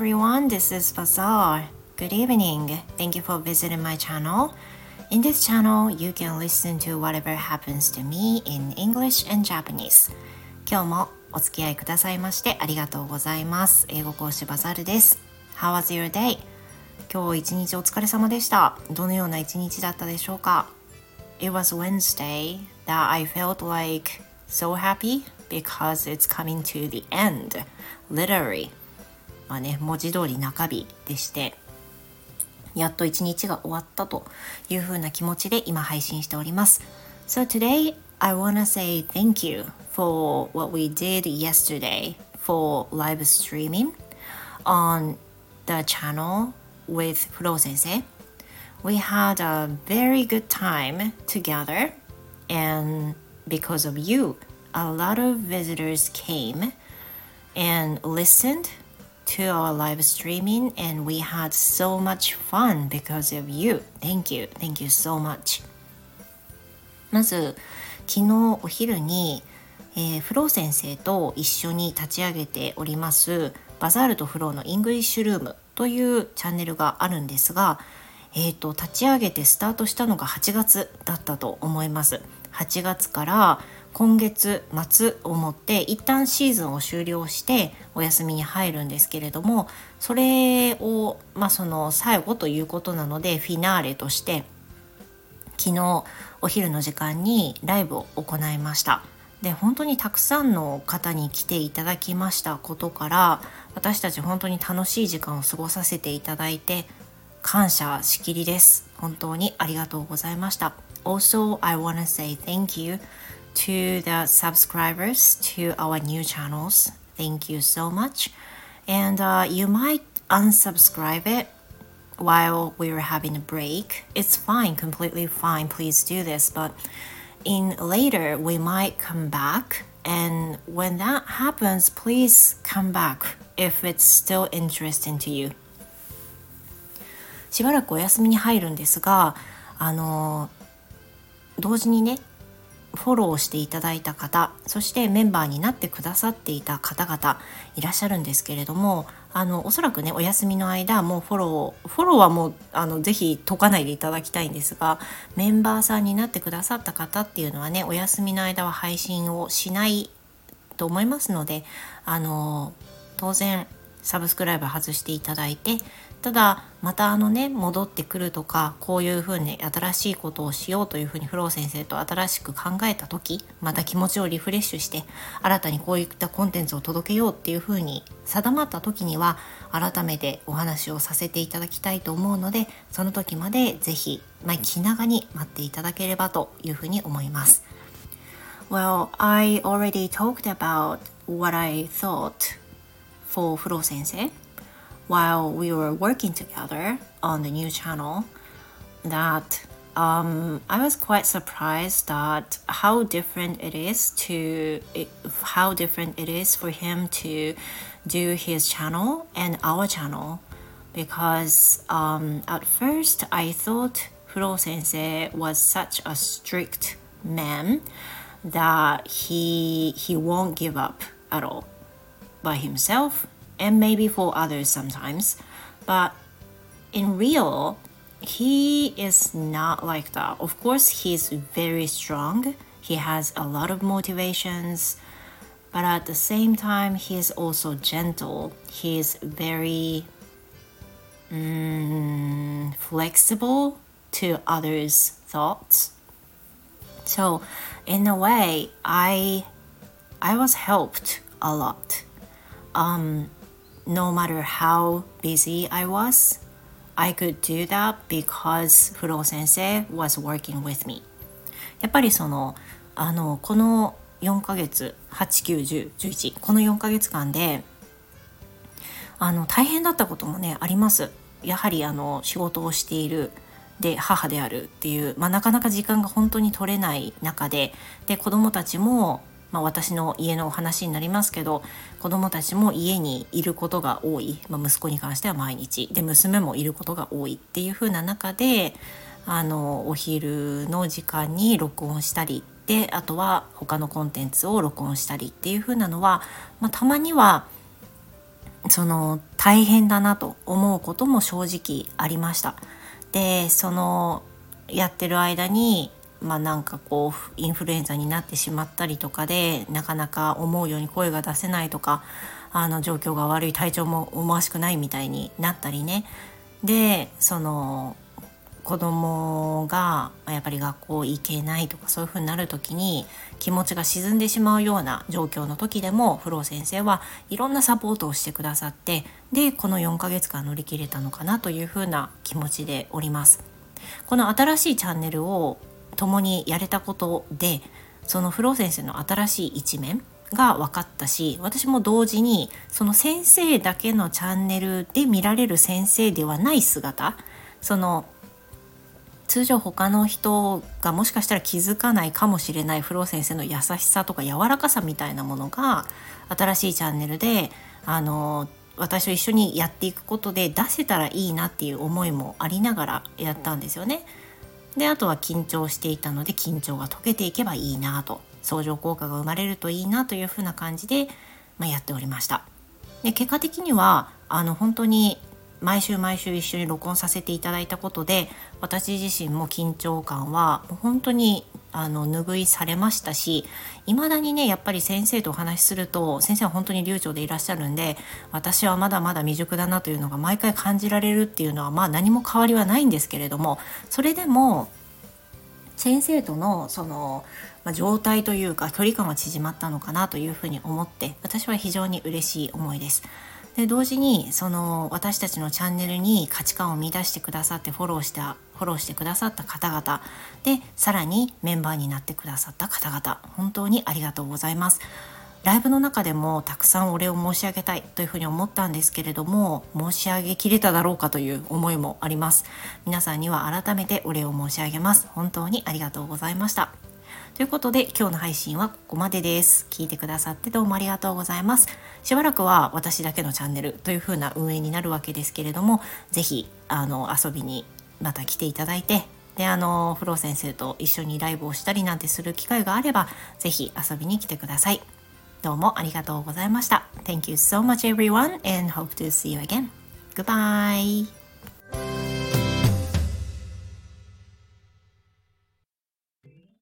everyone, this is Bazaar. Good evening. Thank you for visiting my channel. In this channel, you can listen to whatever happens to me in English and Japanese. 今日もお付き合いくださいましてありがとうございます。英語講師バザールです。How was your day? 今日一日お疲れ様でした。どのような一日だったでしょうか It was Wednesday that I felt like so happy because it's coming to the end. Literally. まあね、文字通り中日でして、やっと一日が終わったというふうな気持ちで今配信しております。So today I wanna say thank you for what we did yesterday for live streaming on the channel with Flo 先生。We had a very good time together and because of you a lot of visitors came and listened to our live streaming and we had so much fun because of you. Thank you. Thank you so much. まず昨日お昼に、えー、フロー先生と一緒に立ち上げておりますバザールとフローのイングリッシュルームというチャンネルがあるんですが、えーと立ち上げてスタートしたのが8月だったと思います。8月から今月末をもって一旦シーズンを終了してお休みに入るんですけれどもそれをまあその最後ということなのでフィナーレとして昨日お昼の時間にライブを行いました。で本当にたくさんの方に来ていただきましたことから私たち本当に楽しい時間を過ごさせていただいて感謝しきりです。本当にありがとうございました。Also I wanna say thank you to the subscribers to our new channels. Thank you so much. And uh, you might unsubscribe it while we were having a break. It's fine, completely fine. Please do this. But in later, we might come back. And when that happens, please come back if it's still interesting to you. しばらくお休みに入るんですが、あの同時にね フォローしていただいた方そしてメンバーになってくださっていた方々いらっしゃるんですけれどもあのおそらくねお休みの間もうフォローフォローはもうあのぜひ解かないでいただきたいんですがメンバーさんになってくださった方っていうのはねお休みの間は配信をしないと思いますのであの当然サブスクライブ外していただいてただまたあのね戻ってくるとかこういうふうに新しいことをしようというふうにフロー先生と新しく考えた時また気持ちをリフレッシュして新たにこういったコンテンツを届けようっていうふうに定まった時には改めてお話をさせていただきたいと思うのでその時まで是非、まあ、気長に待っていただければというふうに思います。Well, I already talked about what I thought for フロー先生 while we were working together on the new channel that um, I was quite surprised that how different it is to it, how different it is for him to do his channel and our channel. Because um, at first I thought Furo sensei was such a strict man that he he won't give up at all by himself and maybe for others sometimes. But in real, he is not like that. Of course, he's very strong. He has a lot of motivations, but at the same time, he is also gentle. He is very mm, flexible to others' thoughts. So, in a way, I I was helped a lot. Um, no matter how busy I was, I could do that because フロー先生 was working with me. やっぱりそのあのこの4ヶ月891011この4ヶ月間であの大変だったこともねあります。やはりあの仕事をしているで母であるっていう、まあ、なかなか時間が本当に取れない中でで子供たちもまあ、私の家のお話になりますけど子供たちも家にいることが多い、まあ、息子に関しては毎日で娘もいることが多いっていう風な中であのお昼の時間に録音したりであとは他のコンテンツを録音したりっていう風なのは、まあ、たまにはその大変だなと思うことも正直ありました。でそのやってる間にまあなんかこうインフルエンザになってしまったりとかでなかなか思うように声が出せないとかあの状況が悪い体調も思わしくないみたいになったりねでその子供がやっぱり学校行けないとかそういう風になる時に気持ちが沈んでしまうような状況の時でもフロー先生はいろんなサポートをしてくださってでこの4ヶ月間乗り切れたのかなという風な気持ちでおります。この新しいチャンネルを共にやれたことでそのフロー先生の新しい一面が分かったし私も同時にその先生だけのチャンネルで見られる先生ではない姿その通常他の人がもしかしたら気づかないかもしれないフロー先生の優しさとか柔らかさみたいなものが新しいチャンネルであの私と一緒にやっていくことで出せたらいいなっていう思いもありながらやったんですよね。であとは緊張していたので緊張が解けていけばいいなと相乗効果が生まれるといいなというふうな感じで、まあ、やっておりました。で結果的にはあの本当に毎週毎週一緒に録音させていただいたことで私自身も緊張感は本当にあの拭いされましたし未だにねやっぱり先生とお話しすると先生は本当に流暢でいらっしゃるんで私はまだまだ未熟だなというのが毎回感じられるっていうのはまあ何も変わりはないんですけれどもそれでも先生とのその、まあ、状態というか距離感は縮まったのかなというふうに思って私は非常に嬉しい思いです。で同時にその私たちのチャンネルに価値観を見出してくださってフォローしたフォローしてくださった方々でさらにメンバーになってくださった方々本当にありがとうございます。ライブの中でもたくさんお礼を申し上げたいというふうに思ったんですけれども申し上げきれただろうかという思いもあります皆さんには改めてお礼を申し上げます本当にありがとうございましたということで今日の配信はここまでです。聞いてくださってどうもありがとうございます。しばらくは私だけのチャンネルという風な運営になるわけですけれども、是非あの遊びにまた来ていただいて、であのフロー先生と一緒にライブをしたりなんてする機会があれば、ぜひ遊びに来てください。どうもありがとうございました。Thank you so much everyone and hope to see you again. Goodbye!